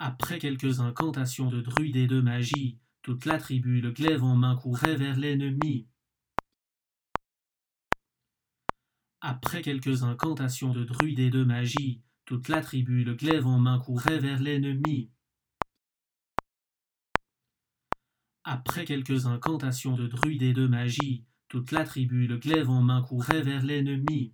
Après quelques incantations de druides et de magie, toute la tribu, le glaive en main, courait vers l'ennemi. Après quelques incantations de druides et de magie, toute la tribu, le glaive en main, courait vers l'ennemi. Après quelques incantations de druides et de magie, toute la tribu, le glaive en main, courait vers l'ennemi.